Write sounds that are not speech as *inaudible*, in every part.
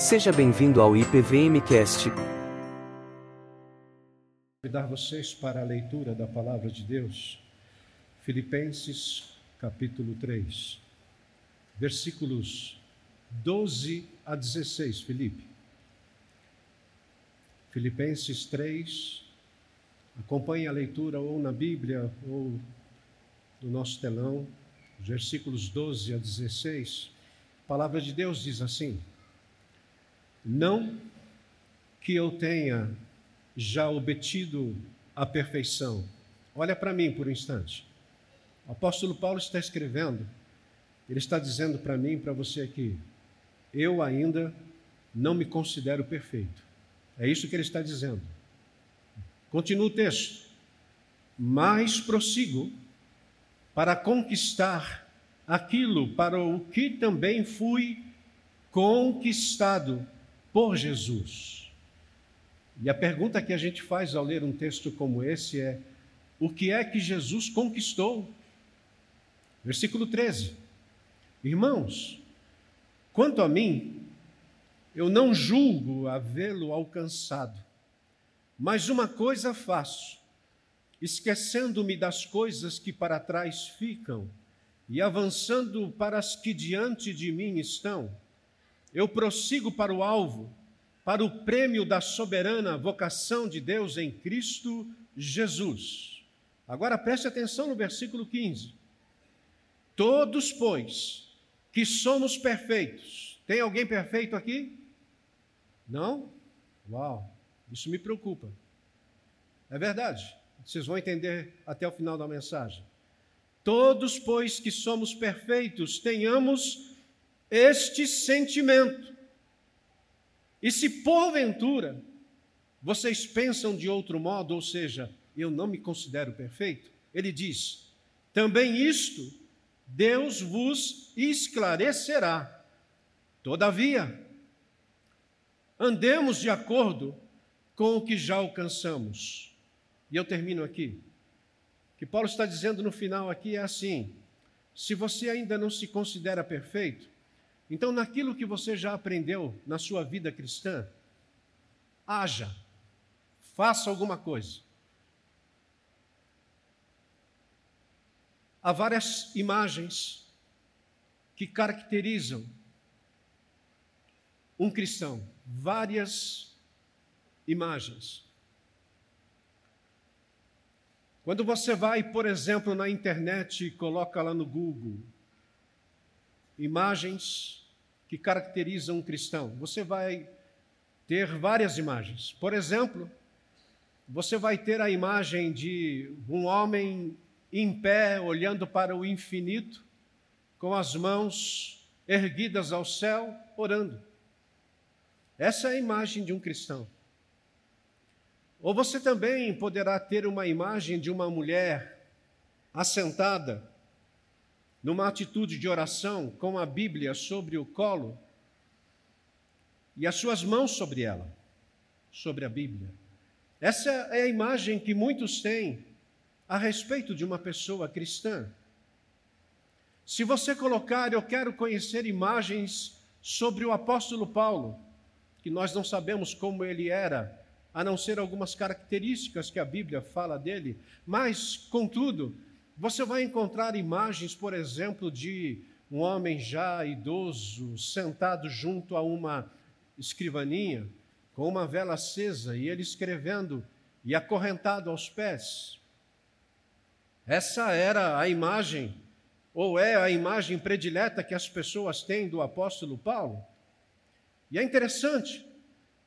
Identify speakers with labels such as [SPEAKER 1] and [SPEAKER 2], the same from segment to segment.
[SPEAKER 1] Seja bem-vindo ao IPVMcast.
[SPEAKER 2] Convidar vocês para a leitura da palavra de Deus. Filipenses, capítulo 3, versículos 12 a 16, Filipe. Filipenses 3, acompanhe a leitura ou na Bíblia ou no nosso telão, versículos 12 a 16. A palavra de Deus diz assim: Não que eu tenha já obtido a perfeição. Olha para mim por um instante. O apóstolo Paulo está escrevendo, ele está dizendo para mim e para você aqui: eu ainda não me considero perfeito. É isso que ele está dizendo. Continua o texto. Mas prossigo para conquistar aquilo para o que também fui conquistado por Jesus. E a pergunta que a gente faz ao ler um texto como esse é: o que é que Jesus conquistou? Versículo 13. Irmãos, Quanto a mim, eu não julgo havê-lo alcançado, mas uma coisa faço, esquecendo-me das coisas que para trás ficam e avançando para as que diante de mim estão, eu prossigo para o alvo, para o prêmio da soberana vocação de Deus em Cristo Jesus. Agora preste atenção no versículo 15. Todos, pois, que somos perfeitos. Tem alguém perfeito aqui? Não? Uau, isso me preocupa. É verdade. Vocês vão entender até o final da mensagem. Todos, pois, que somos perfeitos, tenhamos este sentimento. E se porventura vocês pensam de outro modo, ou seja, eu não me considero perfeito, ele diz: também isto Deus vos esclarecerá. Todavia, andemos de acordo com o que já alcançamos. E eu termino aqui. O que Paulo está dizendo no final aqui é assim: se você ainda não se considera perfeito, então naquilo que você já aprendeu na sua vida cristã, haja, faça alguma coisa. Há várias imagens que caracterizam um cristão, várias imagens. Quando você vai, por exemplo, na internet e coloca lá no Google imagens que caracterizam um cristão, você vai ter várias imagens. Por exemplo, você vai ter a imagem de um homem em pé, olhando para o infinito, com as mãos erguidas ao céu, orando. Essa é a imagem de um cristão. Ou você também poderá ter uma imagem de uma mulher assentada numa atitude de oração com a Bíblia sobre o colo e as suas mãos sobre ela, sobre a Bíblia. Essa é a imagem que muitos têm a respeito de uma pessoa cristã. Se você colocar, eu quero conhecer imagens sobre o apóstolo Paulo, que nós não sabemos como ele era, a não ser algumas características que a Bíblia fala dele, mas, contudo, você vai encontrar imagens, por exemplo, de um homem já idoso sentado junto a uma escrivaninha, com uma vela acesa e ele escrevendo e acorrentado aos pés. Essa era a imagem, ou é a imagem predileta que as pessoas têm do apóstolo Paulo. E é interessante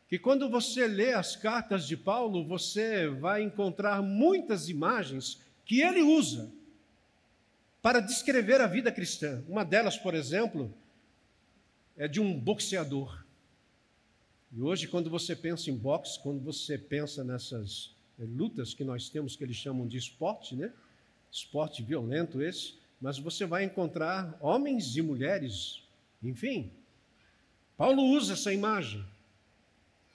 [SPEAKER 2] que quando você lê as cartas de Paulo, você vai encontrar muitas imagens que ele usa para descrever a vida cristã. Uma delas, por exemplo, é de um boxeador. E hoje, quando você pensa em boxe, quando você pensa nessas eh, lutas que nós temos, que eles chamam de esporte, né? esporte violento esse, mas você vai encontrar homens e mulheres, enfim. Paulo usa essa imagem.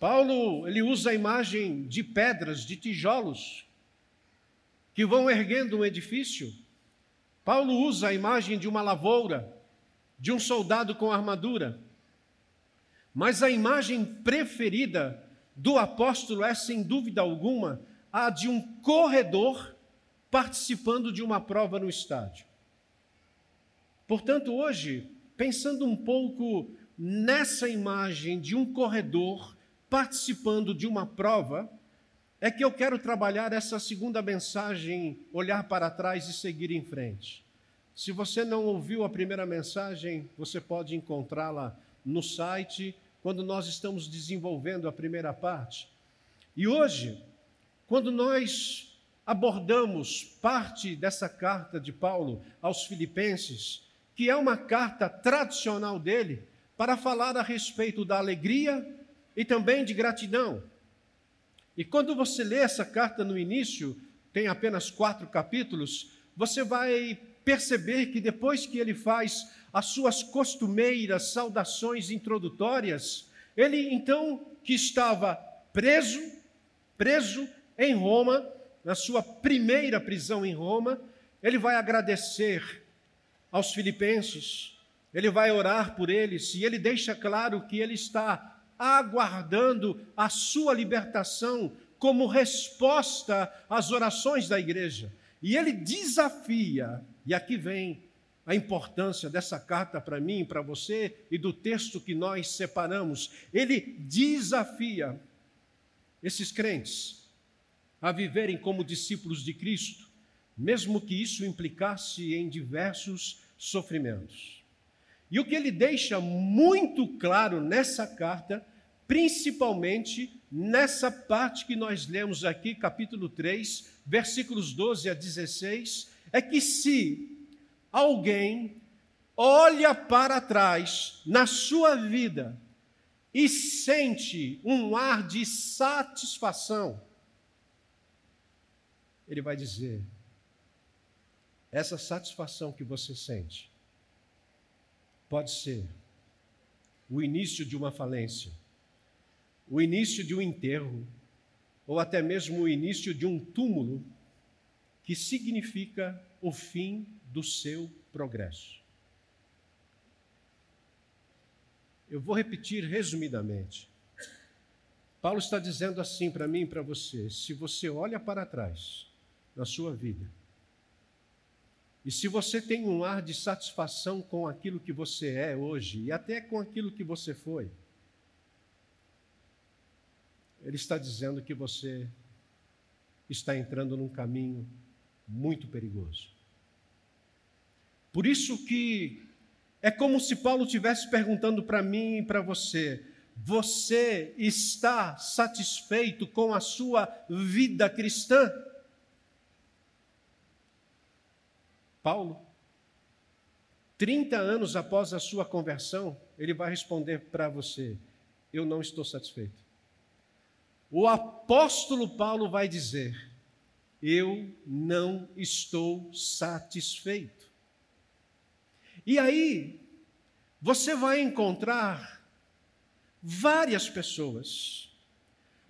[SPEAKER 2] Paulo, ele usa a imagem de pedras, de tijolos que vão erguendo um edifício. Paulo usa a imagem de uma lavoura, de um soldado com armadura. Mas a imagem preferida do apóstolo é, sem dúvida alguma, a de um corredor participando de uma prova no estádio. Portanto, hoje, pensando um pouco nessa imagem de um corredor participando de uma prova, é que eu quero trabalhar essa segunda mensagem, olhar para trás e seguir em frente. Se você não ouviu a primeira mensagem, você pode encontrá-la no site, quando nós estamos desenvolvendo a primeira parte. E hoje, quando nós abordamos parte dessa carta de Paulo aos Filipenses, que é uma carta tradicional dele, para falar a respeito da alegria e também de gratidão. E quando você lê essa carta no início, tem apenas quatro capítulos, você vai perceber que depois que ele faz as suas costumeiras saudações introdutórias, ele então que estava preso, preso em Roma, na sua primeira prisão em Roma, ele vai agradecer aos filipenses, ele vai orar por eles e ele deixa claro que ele está aguardando a sua libertação como resposta às orações da igreja. E ele desafia, e aqui vem a importância dessa carta para mim, para você e do texto que nós separamos. Ele desafia esses crentes a viverem como discípulos de Cristo, mesmo que isso implicasse em diversos sofrimentos. E o que ele deixa muito claro nessa carta, principalmente nessa parte que nós lemos aqui, capítulo 3, versículos 12 a 16, é que se alguém olha para trás na sua vida e sente um ar de satisfação, ele vai dizer: essa satisfação que você sente pode ser o início de uma falência, o início de um enterro, ou até mesmo o início de um túmulo, que significa o fim do seu progresso. Eu vou repetir resumidamente. Paulo está dizendo assim para mim e para você: se você olha para trás na sua vida, e se você tem um ar de satisfação com aquilo que você é hoje, e até com aquilo que você foi, ele está dizendo que você está entrando num caminho muito perigoso. Por isso que é como se Paulo estivesse perguntando para mim e para você: você está satisfeito com a sua vida cristã? Paulo, 30 anos após a sua conversão, ele vai responder para você: Eu não estou satisfeito. O apóstolo Paulo vai dizer: Eu não estou satisfeito. E aí, você vai encontrar várias pessoas,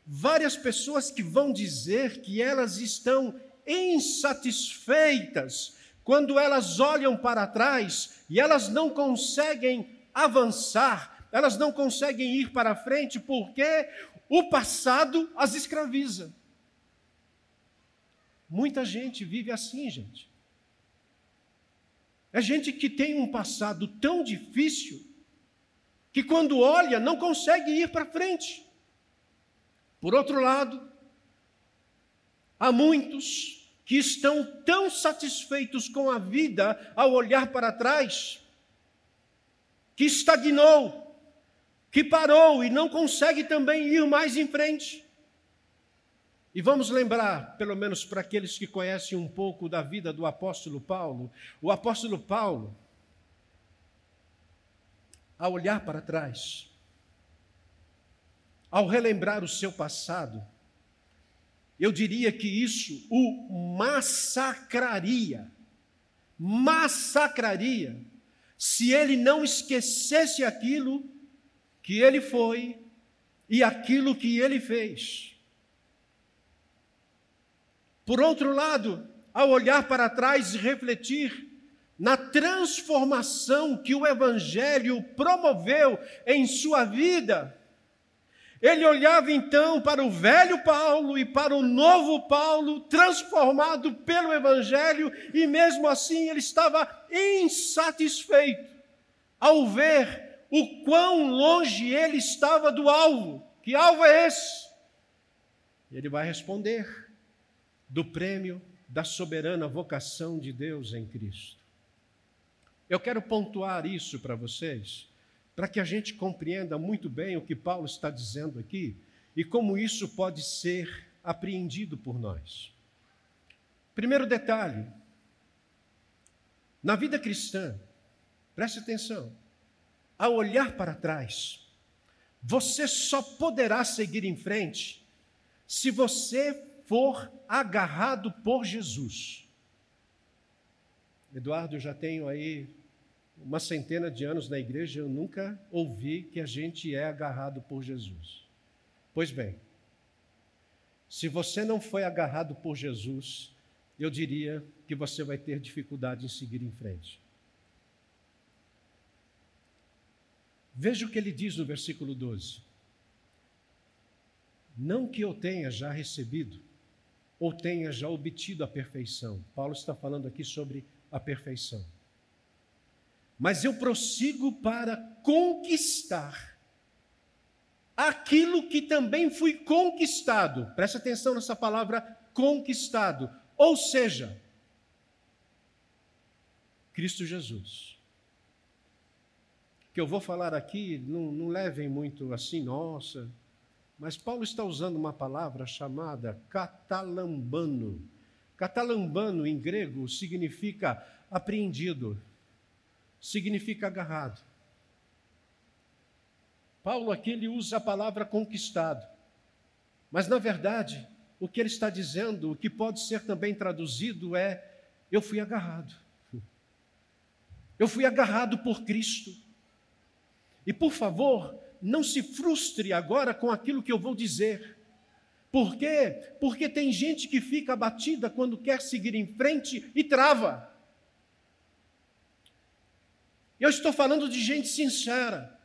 [SPEAKER 2] várias pessoas que vão dizer que elas estão insatisfeitas quando elas olham para trás e elas não conseguem avançar, elas não conseguem ir para frente porque o passado as escraviza. Muita gente vive assim, gente. É gente que tem um passado tão difícil que, quando olha, não consegue ir para frente. Por outro lado, há muitos que estão tão satisfeitos com a vida ao olhar para trás, que estagnou, que parou e não consegue também ir mais em frente. E vamos lembrar, pelo menos para aqueles que conhecem um pouco da vida do apóstolo Paulo, o apóstolo Paulo, ao olhar para trás, ao relembrar o seu passado, eu diria que isso o massacraria, massacraria, se ele não esquecesse aquilo que ele foi e aquilo que ele fez. Por outro lado, ao olhar para trás e refletir, na transformação que o Evangelho promoveu em sua vida, ele olhava então para o velho Paulo e para o novo Paulo, transformado pelo Evangelho, e mesmo assim ele estava insatisfeito ao ver o quão longe ele estava do alvo. Que alvo é esse? Ele vai responder: do prêmio da soberana vocação de Deus em Cristo. Eu quero pontuar isso para vocês para que a gente compreenda muito bem o que Paulo está dizendo aqui e como isso pode ser apreendido por nós. Primeiro detalhe: na vida cristã, preste atenção, ao olhar para trás, você só poderá seguir em frente se você for agarrado por Jesus. Eduardo, eu já tenho aí uma centena de anos na igreja, eu nunca ouvi que a gente é agarrado por Jesus. Pois bem, se você não foi agarrado por Jesus, eu diria que você vai ter dificuldade em seguir em frente. Veja o que ele diz no versículo 12. Não que eu tenha já recebido ou tenha já obtido a perfeição. Paulo está falando aqui sobre a perfeição mas eu prossigo para conquistar aquilo que também fui conquistado. Presta atenção nessa palavra conquistado. Ou seja, Cristo Jesus. O que eu vou falar aqui, não, não levem muito assim, nossa, mas Paulo está usando uma palavra chamada catalambano. Catalambano em grego significa apreendido, significa agarrado. Paulo aqui ele usa a palavra conquistado. Mas na verdade, o que ele está dizendo, o que pode ser também traduzido é eu fui agarrado. Eu fui agarrado por Cristo. E por favor, não se frustre agora com aquilo que eu vou dizer. Por quê? Porque tem gente que fica abatida quando quer seguir em frente e trava. Eu estou falando de gente sincera.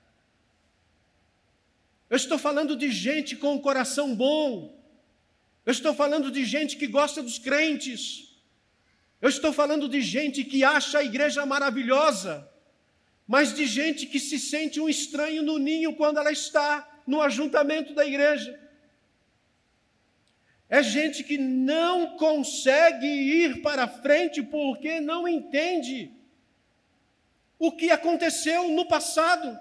[SPEAKER 2] Eu estou falando de gente com um coração bom. Eu estou falando de gente que gosta dos crentes. Eu estou falando de gente que acha a igreja maravilhosa, mas de gente que se sente um estranho no ninho quando ela está no ajuntamento da igreja. É gente que não consegue ir para frente porque não entende o que aconteceu no passado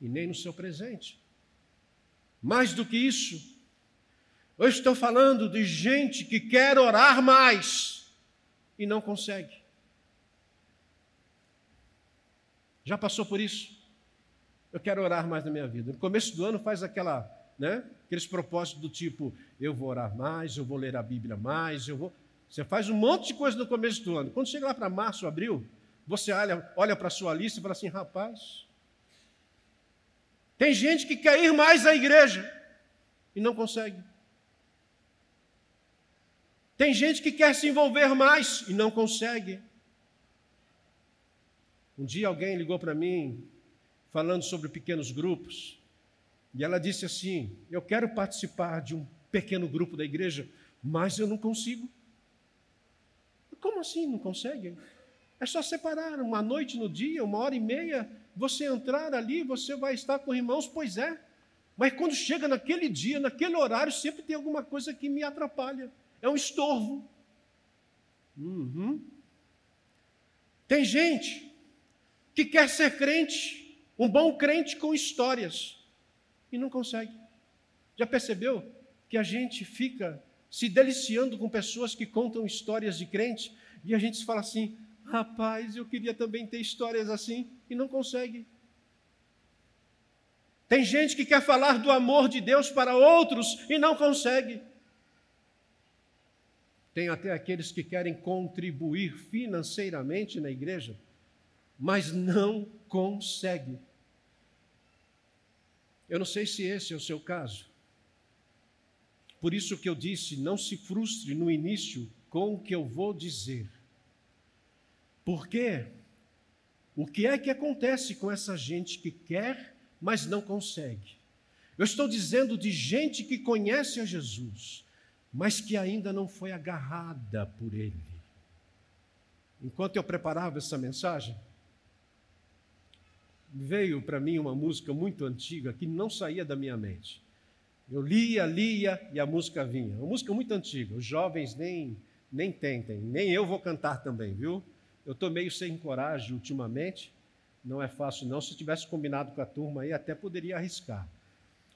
[SPEAKER 2] e nem no seu presente. Mais do que isso, eu estou falando de gente que quer orar mais e não consegue. Já passou por isso? Eu quero orar mais na minha vida. No começo do ano faz aquela, né, aqueles propósitos do tipo, eu vou orar mais, eu vou ler a Bíblia mais, eu vou. Você faz um monte de coisa no começo do ano. Quando chega lá para março, abril, você olha, olha para a sua lista e fala assim: rapaz, tem gente que quer ir mais à igreja e não consegue. Tem gente que quer se envolver mais e não consegue. Um dia alguém ligou para mim falando sobre pequenos grupos e ela disse assim: Eu quero participar de um pequeno grupo da igreja, mas eu não consigo. Como assim não consegue? É só separar uma noite no dia, uma hora e meia, você entrar ali, você vai estar com irmãos, pois é. Mas quando chega naquele dia, naquele horário, sempre tem alguma coisa que me atrapalha. É um estorvo. Uhum. Tem gente que quer ser crente, um bom crente com histórias, e não consegue. Já percebeu que a gente fica se deliciando com pessoas que contam histórias de crente, e a gente fala assim: Rapaz, eu queria também ter histórias assim e não consegue. Tem gente que quer falar do amor de Deus para outros e não consegue. Tem até aqueles que querem contribuir financeiramente na igreja, mas não consegue. Eu não sei se esse é o seu caso. Por isso que eu disse, não se frustre no início com o que eu vou dizer Porque o que é que acontece com essa gente que quer, mas não consegue? Eu estou dizendo de gente que conhece a Jesus, mas que ainda não foi agarrada por Ele. Enquanto eu preparava essa mensagem, veio para mim uma música muito antiga que não saía da minha mente. Eu lia, lia e a música vinha. Uma música muito antiga, os jovens nem, nem tentem, nem eu vou cantar também, viu? Eu estou meio sem coragem ultimamente, não é fácil não. Se tivesse combinado com a turma aí, até poderia arriscar.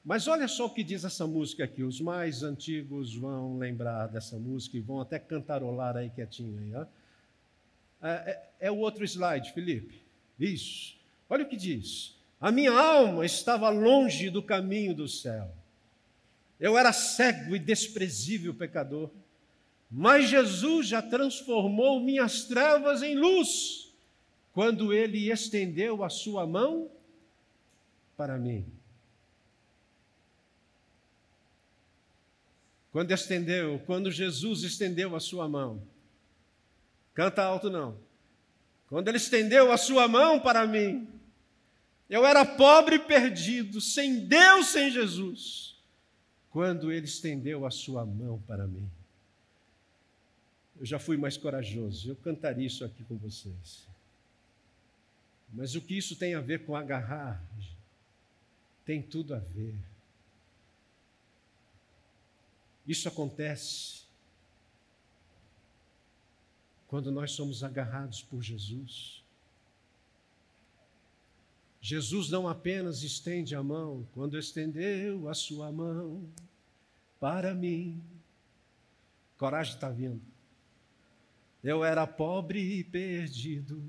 [SPEAKER 2] Mas olha só o que diz essa música aqui. Os mais antigos vão lembrar dessa música e vão até cantarolar aí quietinho aí. Ó. É, é, é o outro slide, Felipe. Isso. Olha o que diz. A minha alma estava longe do caminho do céu. Eu era cego e desprezível pecador. Mas Jesus já transformou minhas trevas em luz, quando ele estendeu a sua mão para mim. Quando estendeu, quando Jesus estendeu a sua mão. Canta alto não. Quando ele estendeu a sua mão para mim, eu era pobre e perdido, sem Deus, sem Jesus. Quando ele estendeu a sua mão para mim, eu já fui mais corajoso. Eu cantaria isso aqui com vocês. Mas o que isso tem a ver com agarrar? Tem tudo a ver. Isso acontece quando nós somos agarrados por Jesus. Jesus não apenas estende a mão, quando estendeu a sua mão para mim. Coragem está vindo. Eu era pobre e perdido,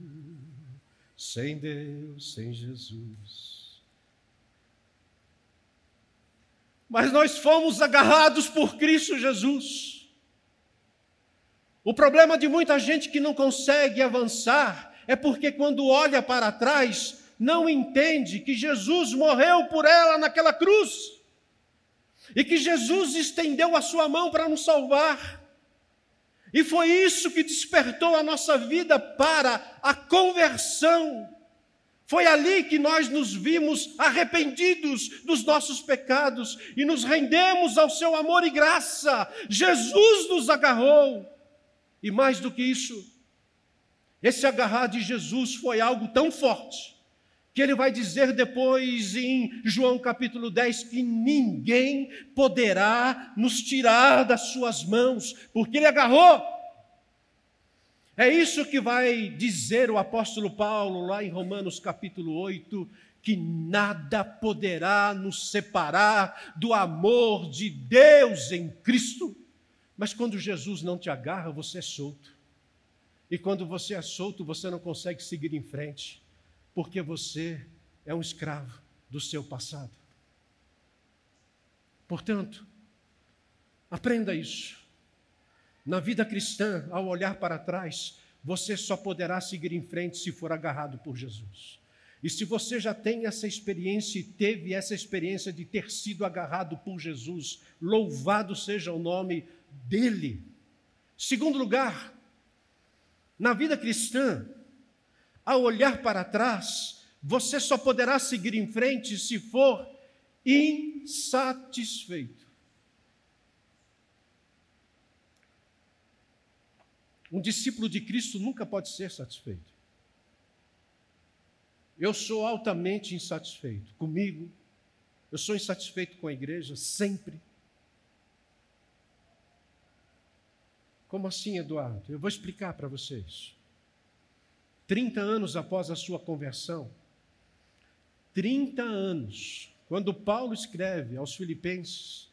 [SPEAKER 2] sem Deus, sem Jesus. mas nós fomos agarrados por Cristo Jesus. O problema de muita gente que não consegue avançar é porque, quando olha para trás, não entende que Jesus morreu por ela naquela cruz e que Jesus estendeu a sua mão para nos salvar. E foi isso que despertou a nossa vida para a conversão. Foi ali que nós nos vimos arrependidos dos nossos pecados e nos rendemos ao seu amor e graça. Jesus nos agarrou. E mais do que isso, esse agarrar de Jesus foi algo tão forte que ele vai dizer depois em João capítulo 10 que ninguém poderá nos tirar das suas mãos, porque ele agarrou é isso que vai dizer o apóstolo Paulo lá em Romanos capítulo 8, que nada poderá nos separar do amor de Deus em Cristo. Mas quando Jesus não te agarra, você é solto. E quando você é solto, você não consegue seguir em frente, porque você é um escravo do seu passado. Portanto, aprenda isso. Na vida cristã, ao olhar para trás, você só poderá seguir em frente se for agarrado por Jesus. E se você já tem essa experiência e teve essa experiência de ter sido agarrado por Jesus, louvado seja o nome dele. Segundo lugar, na vida cristã, ao olhar para trás, você só poderá seguir em frente se for insatisfeito. Um discípulo de Cristo nunca pode ser satisfeito. Eu sou altamente insatisfeito comigo, eu sou insatisfeito com a igreja, sempre. Como assim, Eduardo? Eu vou explicar para vocês. 30 anos após a sua conversão, 30 anos, quando Paulo escreve aos Filipenses,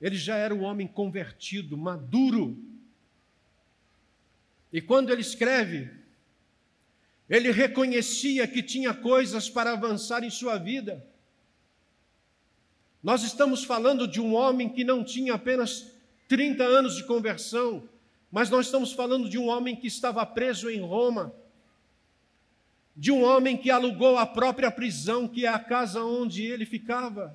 [SPEAKER 2] ele já era um homem convertido, maduro, e quando ele escreve, ele reconhecia que tinha coisas para avançar em sua vida. Nós estamos falando de um homem que não tinha apenas 30 anos de conversão, mas nós estamos falando de um homem que estava preso em Roma, de um homem que alugou a própria prisão, que é a casa onde ele ficava.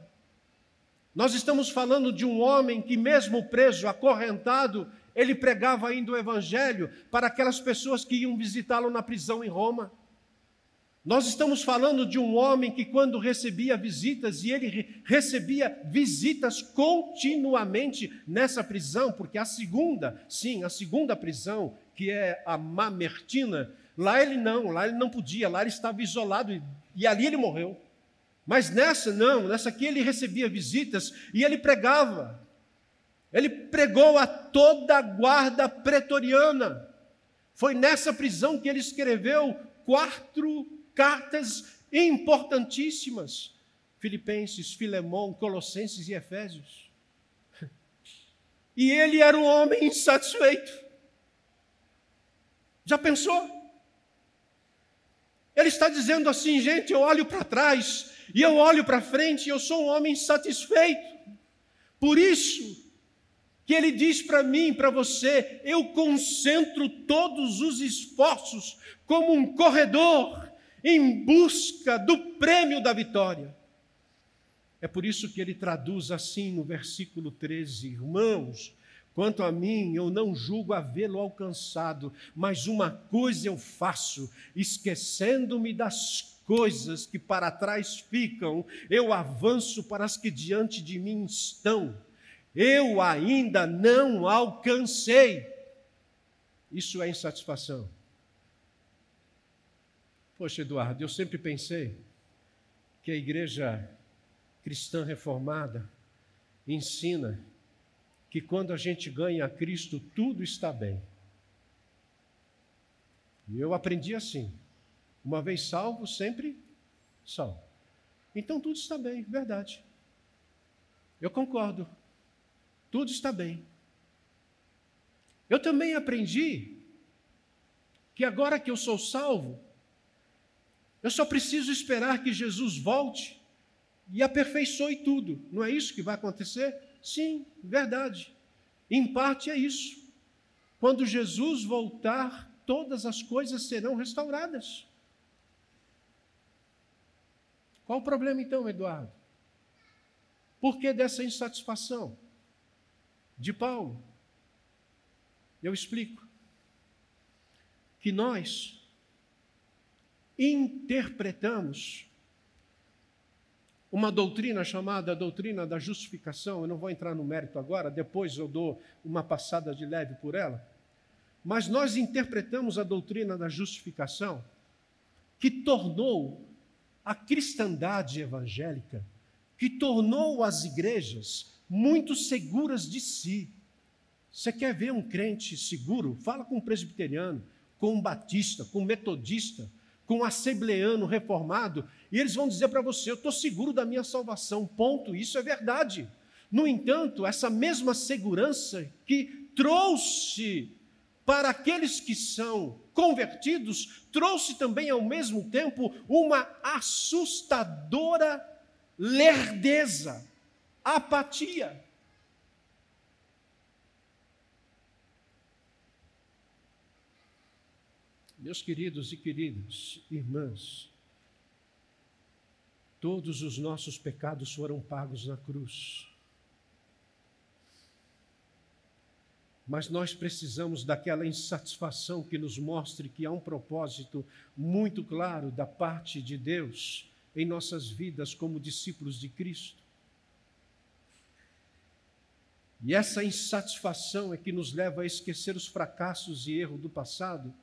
[SPEAKER 2] Nós estamos falando de um homem que, mesmo preso, acorrentado, ele pregava ainda o evangelho para aquelas pessoas que iam visitá-lo na prisão em Roma. Nós estamos falando de um homem que, quando recebia visitas, e ele recebia visitas continuamente nessa prisão, porque a segunda, sim, a segunda prisão, que é a Mamertina, lá ele não, lá ele não podia, lá ele estava isolado e, e ali ele morreu. Mas nessa não, nessa aqui ele recebia visitas e ele pregava. Ele pregou a toda a guarda pretoriana. Foi nessa prisão que ele escreveu quatro cartas importantíssimas: Filipenses, Filemão, Colossenses e Efésios. *laughs* E ele era um homem insatisfeito. Já pensou? Ele está dizendo assim, gente, eu olho para trás e eu olho para frente e eu sou um homem insatisfeito. Por isso que ele diz para mim, para você, eu concentro todos os esforços como um corredor em busca do prêmio da vitória. É por isso que ele traduz assim no versículo 13: Irmãos, quanto a mim, eu não julgo havê-lo alcançado, mas uma coisa eu faço, esquecendo-me das coisas que para trás ficam, eu avanço para as que diante de mim estão. Eu ainda não alcancei. Isso é insatisfação. Poxa, Eduardo, eu sempre pensei que a igreja cristã reformada ensina que quando a gente ganha a Cristo, tudo está bem. E eu aprendi assim: uma vez salvo, sempre salvo. Então tudo está bem, verdade. Eu concordo. Tudo está bem. Eu também aprendi que agora que eu sou salvo, eu só preciso esperar que Jesus volte e aperfeiçoe tudo. Não é isso que vai acontecer? Sim, verdade. Em parte é isso. Quando Jesus voltar, todas as coisas serão restauradas. Qual o problema então, Eduardo? Por que dessa insatisfação de Paulo? Eu explico. Que nós interpretamos uma doutrina chamada doutrina da justificação. Eu não vou entrar no mérito agora, depois eu dou uma passada de leve por ela. Mas nós interpretamos a doutrina da justificação que tornou a cristandade evangélica, que tornou as igrejas muito seguras de si. Você quer ver um crente seguro? Fala com um presbiteriano, com um batista, com um metodista, com um assembleano reformado, e eles vão dizer para você: Eu estou seguro da minha salvação. Ponto. Isso é verdade. No entanto, essa mesma segurança que trouxe para aqueles que são convertidos, trouxe também ao mesmo tempo uma assustadora lerdeza, apatia. Meus queridos e queridas irmãs, todos os nossos pecados foram pagos na cruz. Mas nós precisamos daquela insatisfação que nos mostre que há um propósito muito claro da parte de Deus em nossas vidas como discípulos de Cristo. E essa insatisfação é que nos leva a esquecer os fracassos e erros do passado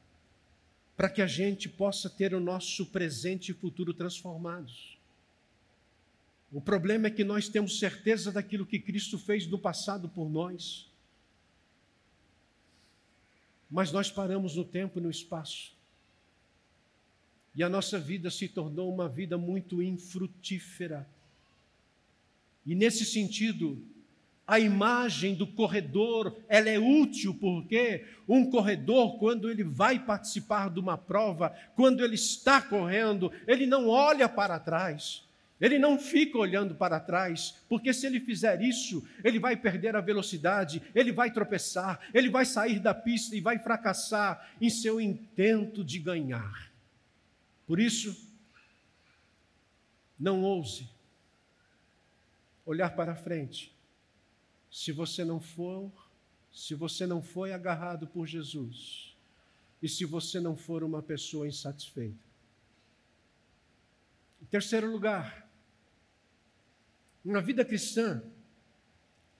[SPEAKER 2] para que a gente possa ter o nosso presente e futuro transformados. O problema é que nós temos certeza daquilo que Cristo fez no passado por nós, mas nós paramos no tempo e no espaço. E a nossa vida se tornou uma vida muito infrutífera. E nesse sentido, a imagem do corredor, ela é útil porque um corredor, quando ele vai participar de uma prova, quando ele está correndo, ele não olha para trás. Ele não fica olhando para trás, porque se ele fizer isso, ele vai perder a velocidade, ele vai tropeçar, ele vai sair da pista e vai fracassar em seu intento de ganhar. Por isso, não ouse olhar para frente se você não for se você não foi agarrado por Jesus e se você não for uma pessoa insatisfeita. Em terceiro lugar, na vida cristã,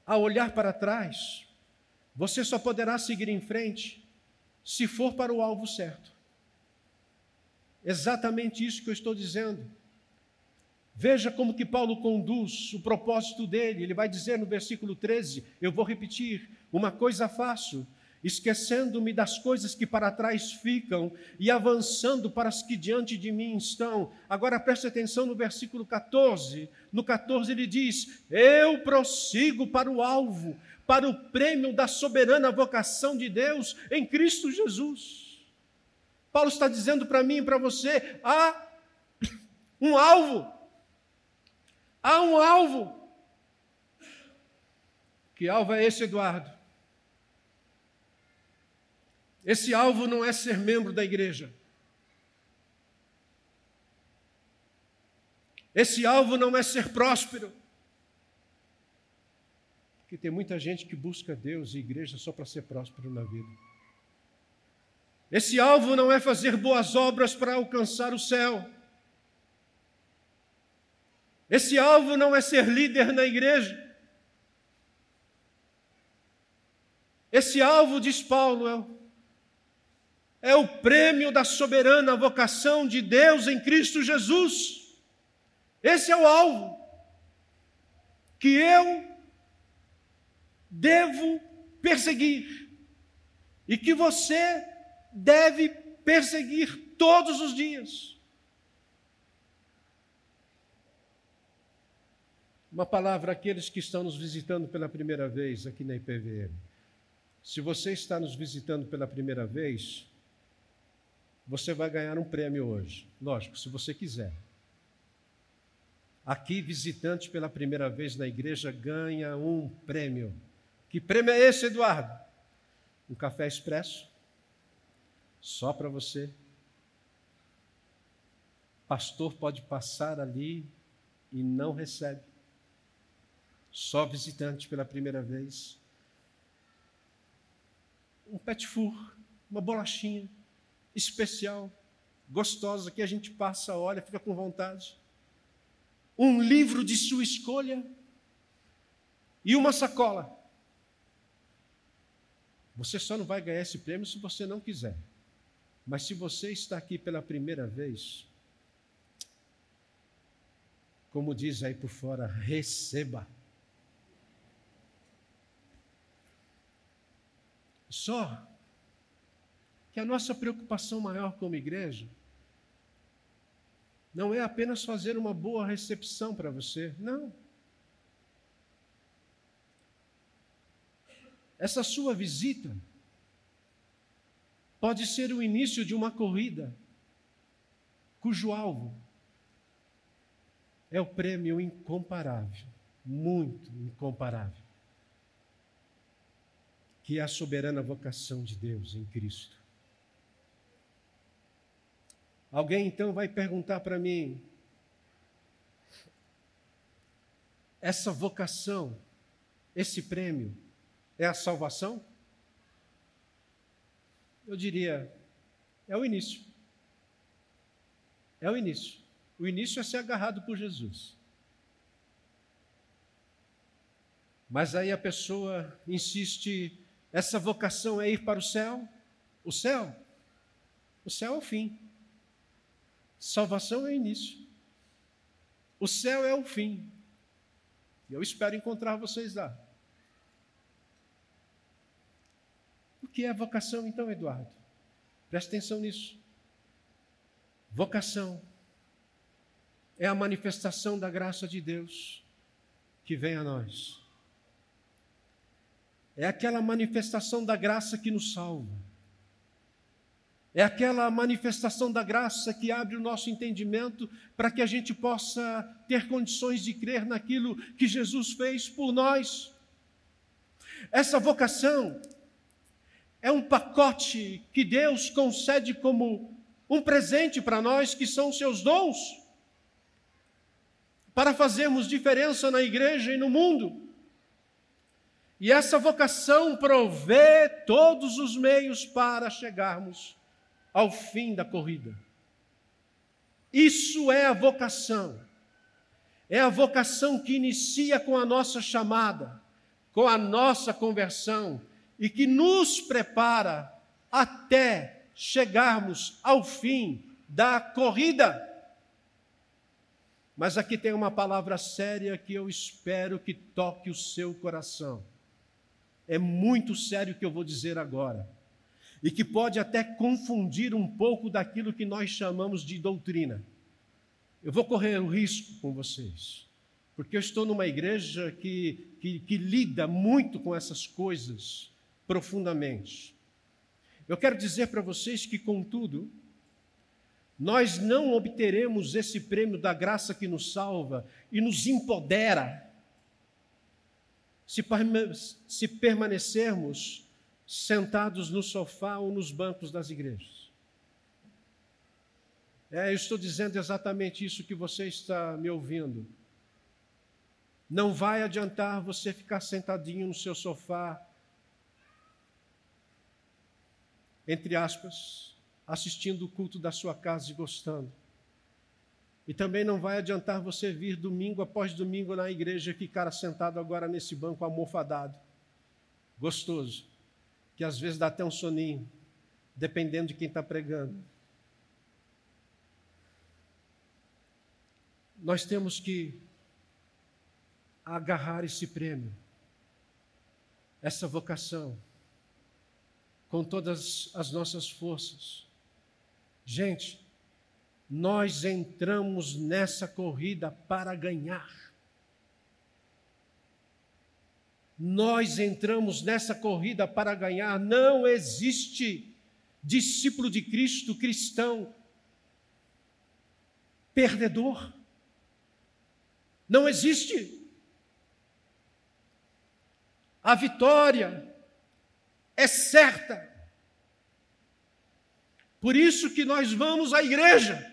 [SPEAKER 2] ao olhar para trás, você só poderá seguir em frente se for para o alvo certo. Exatamente isso que eu estou dizendo. Veja como que Paulo conduz o propósito dele. Ele vai dizer no versículo 13, eu vou repetir: uma coisa faço, esquecendo-me das coisas que para trás ficam e avançando para as que diante de mim estão. Agora preste atenção no versículo 14. No 14 ele diz: Eu prossigo para o alvo, para o prêmio da soberana vocação de Deus em Cristo Jesus. Paulo está dizendo para mim e para você: há um alvo. Há um alvo. Que alvo é esse, Eduardo? Esse alvo não é ser membro da igreja. Esse alvo não é ser próspero. Porque tem muita gente que busca Deus e igreja só para ser próspero na vida. Esse alvo não é fazer boas obras para alcançar o céu. Esse alvo não é ser líder na igreja. Esse alvo, diz Paulo, é o, é o prêmio da soberana vocação de Deus em Cristo Jesus. Esse é o alvo que eu devo perseguir e que você deve perseguir todos os dias. Uma palavra àqueles que estão nos visitando pela primeira vez aqui na IPVM. Se você está nos visitando pela primeira vez, você vai ganhar um prêmio hoje. Lógico, se você quiser. Aqui, visitante pela primeira vez na igreja ganha um prêmio. Que prêmio é esse, Eduardo? Um café expresso só para você. Pastor pode passar ali e não recebe. Só visitante pela primeira vez. Um pet four, uma bolachinha especial, gostosa, que a gente passa, olha, fica com vontade. Um livro de sua escolha e uma sacola. Você só não vai ganhar esse prêmio se você não quiser. Mas se você está aqui pela primeira vez, como diz aí por fora, receba. Só que a nossa preocupação maior como igreja não é apenas fazer uma boa recepção para você, não. Essa sua visita pode ser o início de uma corrida cujo alvo é o prêmio incomparável, muito incomparável, que é a soberana vocação de Deus em Cristo. Alguém então vai perguntar para mim: essa vocação, esse prêmio, é a salvação? eu diria, é o início. É o início. O início é ser agarrado por Jesus. Mas aí a pessoa insiste, essa vocação é ir para o céu? O céu? O céu é o fim. Salvação é o início. O céu é o fim. E eu espero encontrar vocês lá. que é vocação, então, Eduardo? Preste atenção nisso. Vocação é a manifestação da graça de Deus que vem a nós. É aquela manifestação da graça que nos salva. É aquela manifestação da graça que abre o nosso entendimento para que a gente possa ter condições de crer naquilo que Jesus fez por nós. Essa vocação é um pacote que Deus concede como um presente para nós, que são seus dons, para fazermos diferença na igreja e no mundo. E essa vocação provê todos os meios para chegarmos ao fim da corrida. Isso é a vocação. É a vocação que inicia com a nossa chamada, com a nossa conversão e que nos prepara até chegarmos ao fim da corrida. Mas aqui tem uma palavra séria que eu espero que toque o seu coração. É muito sério o que eu vou dizer agora. E que pode até confundir um pouco daquilo que nós chamamos de doutrina. Eu vou correr o risco com vocês, porque eu estou numa igreja que, que, que lida muito com essas coisas profundamente. Eu quero dizer para vocês que, contudo, nós não obteremos esse prêmio da graça que nos salva e nos empodera se, permanecermos sentados no sofá ou nos bancos das igrejas. É, eu estou dizendo exatamente isso que você está me ouvindo. Não vai adiantar você ficar sentadinho no seu sofá, entre aspas, assistindo o culto da sua casa e gostando. E também não vai adiantar você vir domingo após domingo na igreja e ficar sentado agora nesse banco almofadado, gostoso, que às vezes dá até um soninho, dependendo de quem está pregando. nós temos que agarrar esse prêmio, essa vocação, com todas as nossas forças. Gente, nós entramos nessa corrida para ganhar. Nós entramos nessa corrida para ganhar. Não existe discípulo de Cristo cristão perdedor. Não existe. A vitória é certa. Por isso que nós vamos à igreja.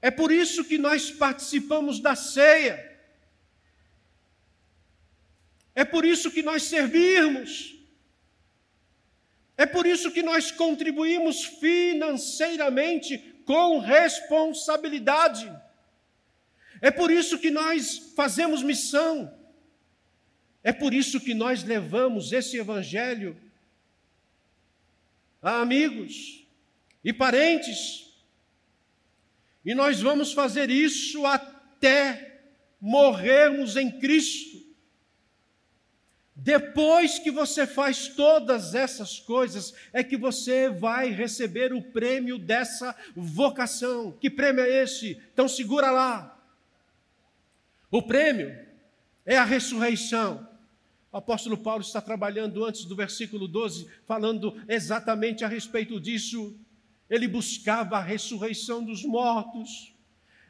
[SPEAKER 2] É por isso que nós participamos da ceia. É por isso que nós servimos. É por isso que nós contribuímos financeiramente com responsabilidade. É por isso que nós fazemos missão. É por isso que nós levamos esse evangelho a amigos e parentes. E nós vamos fazer isso até morrermos em Cristo. Depois que você faz todas essas coisas, é que você vai receber o prêmio dessa vocação. Que prêmio é esse? Então segura lá. O prêmio é a ressurreição. O apóstolo Paulo está trabalhando antes do versículo 12, falando exatamente a respeito disso. Ele buscava a ressurreição dos mortos,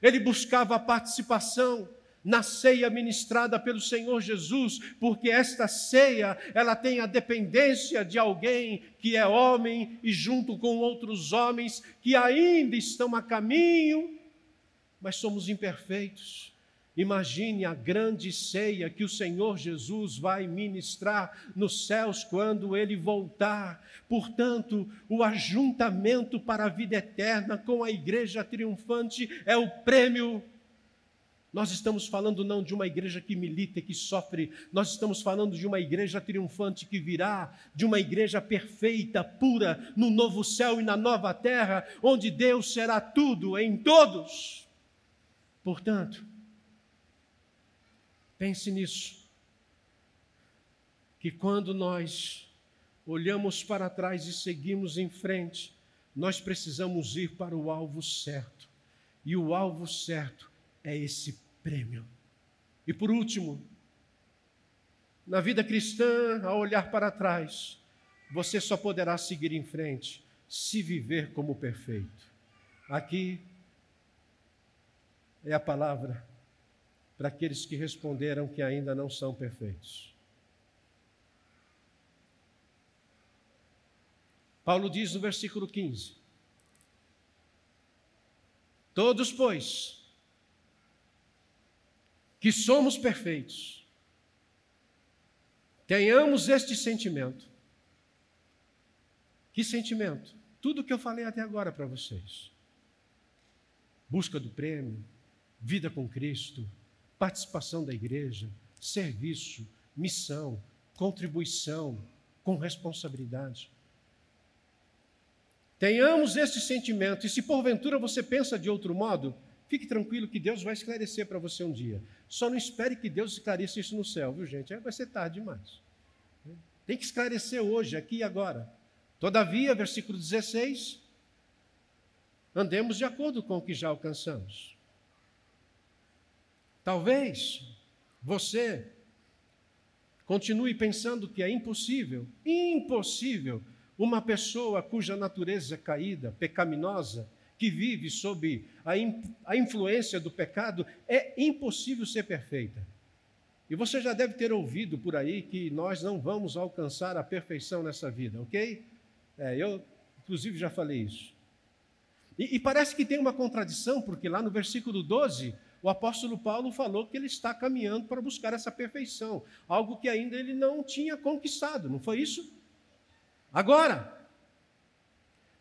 [SPEAKER 2] ele buscava a participação na ceia ministrada pelo Senhor Jesus, porque esta ceia, ela tem a dependência de alguém que é homem e junto com outros homens que ainda estão a caminho, mas somos imperfeitos. Imagine a grande ceia que o Senhor Jesus vai ministrar nos céus quando ele voltar. Portanto, o ajuntamento para a vida eterna com a igreja triunfante é o prêmio nós estamos falando não de uma igreja que milita e que sofre, nós estamos falando de uma igreja triunfante que virá, de uma igreja perfeita, pura, no novo céu e na nova terra, onde Deus será tudo em todos. Portanto, pense nisso, que quando nós olhamos para trás e seguimos em frente, nós precisamos ir para o alvo certo, e o alvo certo é esse prêmio. E por último, na vida cristã, ao olhar para trás, você só poderá seguir em frente se viver como perfeito. Aqui é a palavra para aqueles que responderam que ainda não são perfeitos. Paulo diz no versículo 15: Todos, pois, que somos perfeitos, Tenhamos este sentimento. Que sentimento? Tudo que eu falei até agora para vocês. Busca do prêmio, vida com Cristo, participação da igreja, serviço, missão, contribuição, com responsabilidade. Tenhamos este sentimento, e se porventura você pensa de outro modo, fique tranquilo que Deus vai esclarecer para você um dia. Só não espere que Deus esclareça isso no céu, viu gente? Aí vai ser tarde demais. Tem que esclarecer hoje, aqui e agora. Todavia, versículo 16, andemos de acordo com o que já alcançamos. Talvez você continue pensando que é impossível, impossível, uma pessoa cuja natureza é caída, pecaminosa, que vive sob a, a influência do pecado, é impossível ser perfeita. E você já deve ter ouvido por aí que nós não vamos alcançar a perfeição nessa vida, ok? É, eu, inclusive, já falei isso. E, e parece que tem uma contradição, porque lá no versículo 12, o apóstolo Paulo falou que ele está caminhando para buscar essa perfeição, algo que ainda ele não tinha conquistado, não foi isso? Agora,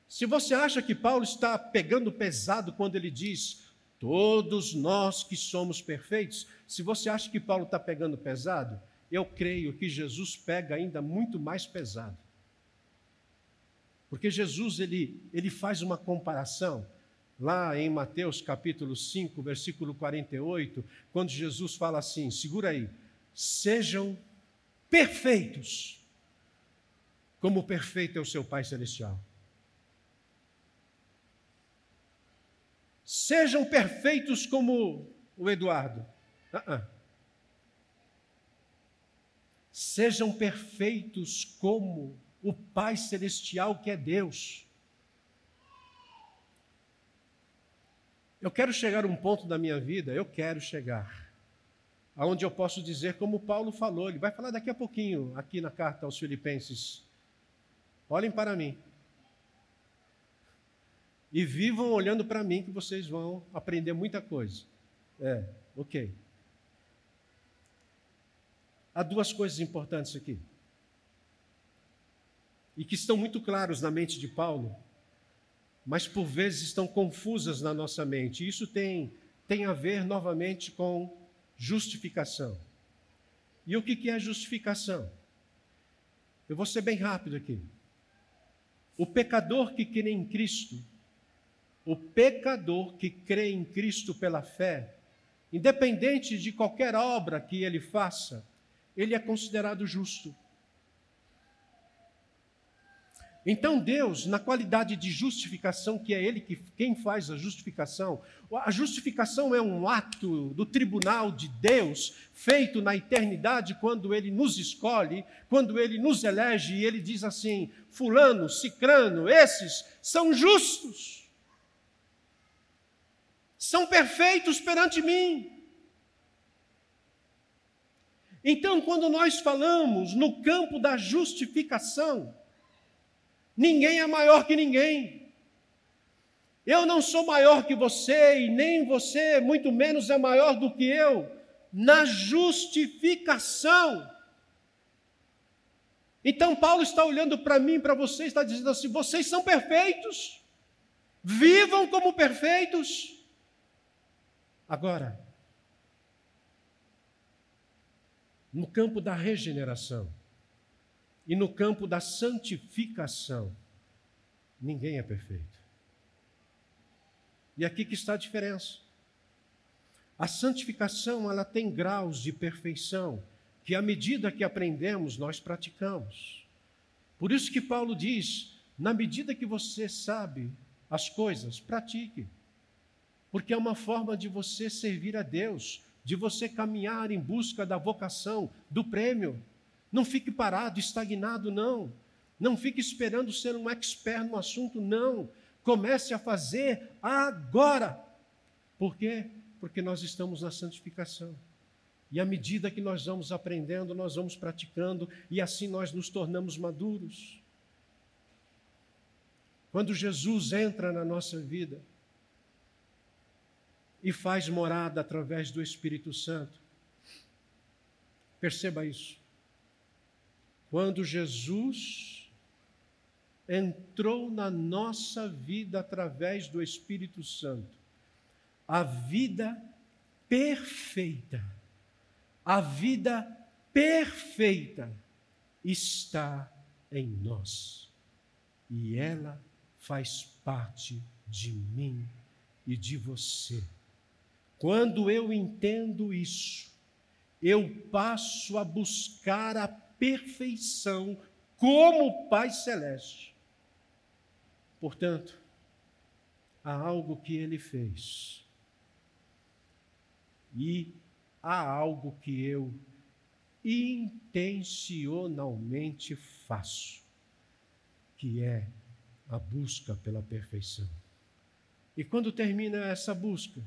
[SPEAKER 2] se você acha que Paulo está pegando pesado quando ele diz todos nós que somos perfeitos, se você acha que Paulo está pegando pesado, eu creio que Jesus pega ainda muito mais pesado. Porque Jesus ele, ele faz uma comparação lá em Mateus capítulo 5, versículo 48, quando Jesus fala assim: segura aí, sejam perfeitos, como perfeito é o seu Pai Celestial. Sejam perfeitos como o Eduardo. Uh -uh. Sejam perfeitos como o Pai Celestial que é Deus. Eu quero chegar a um ponto da minha vida, eu quero chegar, aonde eu posso dizer, como Paulo falou, ele vai falar daqui a pouquinho, aqui na carta aos Filipenses: olhem para mim e vivam olhando para mim, que vocês vão aprender muita coisa. É, ok. Há duas coisas importantes aqui, e que estão muito claros na mente de Paulo mas por vezes estão confusas na nossa mente. Isso tem, tem a ver novamente com justificação. E o que é justificação? Eu vou ser bem rápido aqui. O pecador que crê em Cristo, o pecador que crê em Cristo pela fé, independente de qualquer obra que ele faça, ele é considerado justo. Então Deus, na qualidade de justificação, que é Ele que, quem faz a justificação, a justificação é um ato do tribunal de Deus, feito na eternidade, quando Ele nos escolhe, quando Ele nos elege, e Ele diz assim: Fulano, Cicrano, esses são justos, são perfeitos perante mim. Então, quando nós falamos no campo da justificação, Ninguém é maior que ninguém. Eu não sou maior que você e nem você, muito menos, é maior do que eu, na justificação. Então, Paulo está olhando para mim, para você, está dizendo assim: vocês são perfeitos, vivam como perfeitos. Agora, no campo da regeneração, e no campo da santificação, ninguém é perfeito. E aqui que está a diferença. A santificação, ela tem graus de perfeição que à medida que aprendemos, nós praticamos. Por isso que Paulo diz: na medida que você sabe as coisas, pratique. Porque é uma forma de você servir a Deus, de você caminhar em busca da vocação, do prêmio. Não fique parado, estagnado, não. Não fique esperando ser um expert no assunto, não. Comece a fazer agora. Por quê? Porque nós estamos na santificação. E à medida que nós vamos aprendendo, nós vamos praticando, e assim nós nos tornamos maduros. Quando Jesus entra na nossa vida e faz morada através do Espírito Santo, perceba isso. Quando Jesus entrou na nossa vida através do Espírito Santo, a vida perfeita, a vida perfeita está em nós. E ela faz parte de mim e de você. Quando eu entendo isso, eu passo a buscar a perfeição como Pai Celeste. Portanto, há algo que ele fez. E há algo que eu intencionalmente faço, que é a busca pela perfeição. E quando termina essa busca,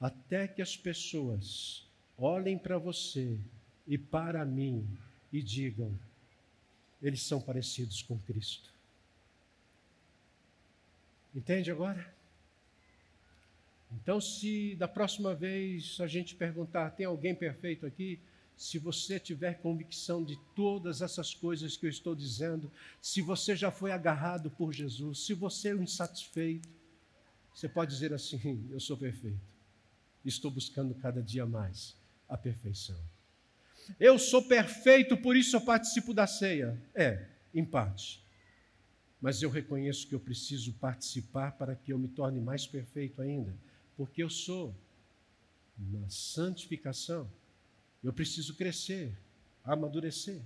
[SPEAKER 2] até que as pessoas olhem para você e para mim e digam: eles são parecidos com Cristo. Entende agora? Então, se da próxima vez a gente perguntar: tem alguém perfeito aqui? Se você tiver convicção de todas essas coisas que eu estou dizendo, se você já foi agarrado por Jesus, se você é um insatisfeito, você pode dizer assim: Eu sou perfeito. Estou buscando cada dia mais a perfeição. Eu sou perfeito, por isso eu participo da ceia. É, em parte. Mas eu reconheço que eu preciso participar para que eu me torne mais perfeito ainda, porque eu sou na santificação. Eu preciso crescer, amadurecer.